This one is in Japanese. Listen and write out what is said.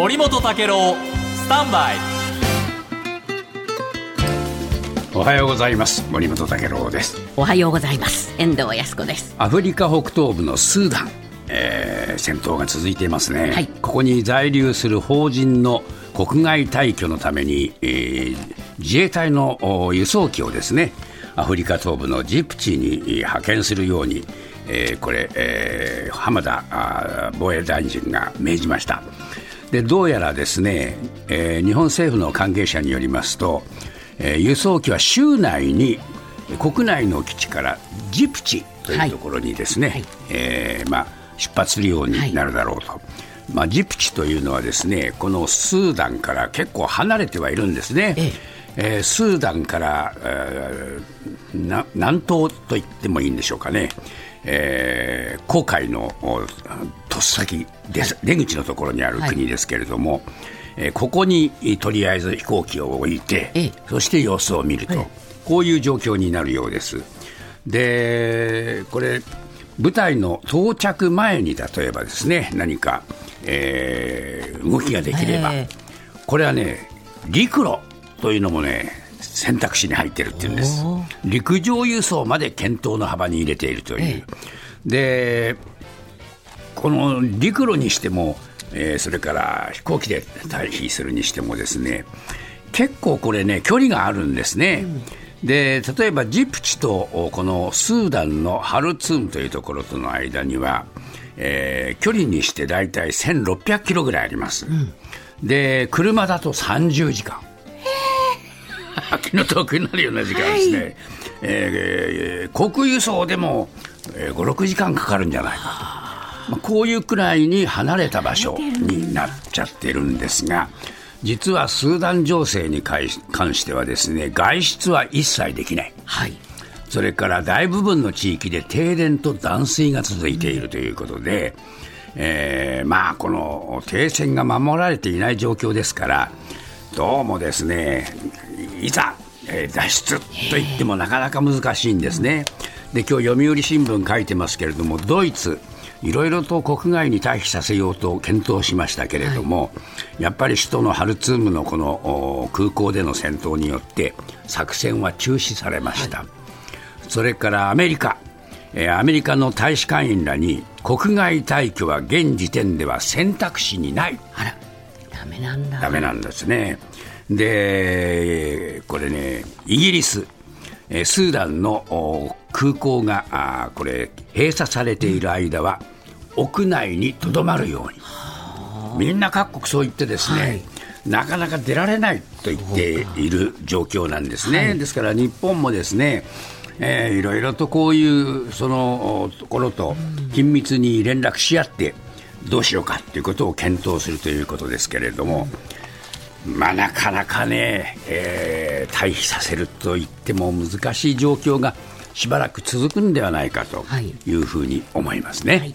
森本武郎スタンバイ。おはようございます。森本武郎です。おはようございます。遠藤康子です。アフリカ北東部のスーダン、えー、戦闘が続いていますね、はい。ここに在留する法人の国外退去のために、えー自衛隊のお輸送機をですねアフリカ東部のジプチにえー派遣するように、えーこれ、えー浜田防衛大臣が命じましたでどうやらですね、えー日本政府の関係者によりますと、えー輸送機は州内に国内の基地からジプチというところにですね、はい。えーまあ、出発するようになるだろうと、まあ、ジプチというのはですねこのスーダンから結構離れてはいるんですね。えええースーダンから、えーな南東と言ってもいいんでしょうかね、えー航海のおとっさき出口のところにある国ですけれども、えーここにとりあえず飛行機を置いて、ええ。そして様子を見ると、こういう状況になるようです。でこれ部隊の到着前に例えばですね何か、えー動きができれば、え。これはね陸路というのもね選択肢に入ってるっていうんです。陸上輸送まで検討の幅に入れているという、でこの陸路にしても、えーそれから飛行機で退避するにしてもですね結構これね距離があるんですね、で例えばジプチとおこのスーダンのハルツームというところとの間には、えー距離にして大体1600キロぐらいあります、で車だと30時間気の遠くになるような時間ですね、えー航空輸送でも、えー、56時間かかるんじゃないかと、まあ、こういうくらいに離れた場所になっちゃってるんですが実はスーダン情勢に関してはですね外出は一切できない。はい。それから大部分の地域で停電と断水が続いているということで、えーまあ、この停戦が守られていない状況ですから、どうもですね、いざ、えー脱出と言ってもなかなか難しいんですね。で今日読売新聞書いてますけれども、ドイツ、いろいろと国外に退避させようと検討しましたけれども、やっぱり首都のハルツームのこのお空港での戦闘によって、作戦は中止されました。それからアメリカ、えーアメリカの大使館員らに国外退去は現時点では選択肢にない、あらダメなんだダメなんですね。で、これね、イギリス、えースーダンのお空港がこれ閉鎖されている間は、屋内にとどまるように、みんな各国そう言ってですね、なかなか出られないと言っている状況なんですね。ですから日本もですね、えーいろいろとこういうそのおところと緊密に連絡し合ってどうしようかということを検討するということですけれども、まあ、なかなかね、えー退避させると言っても難しい状況がしばらく続くんではないかとはいいうふうに思いますね。はい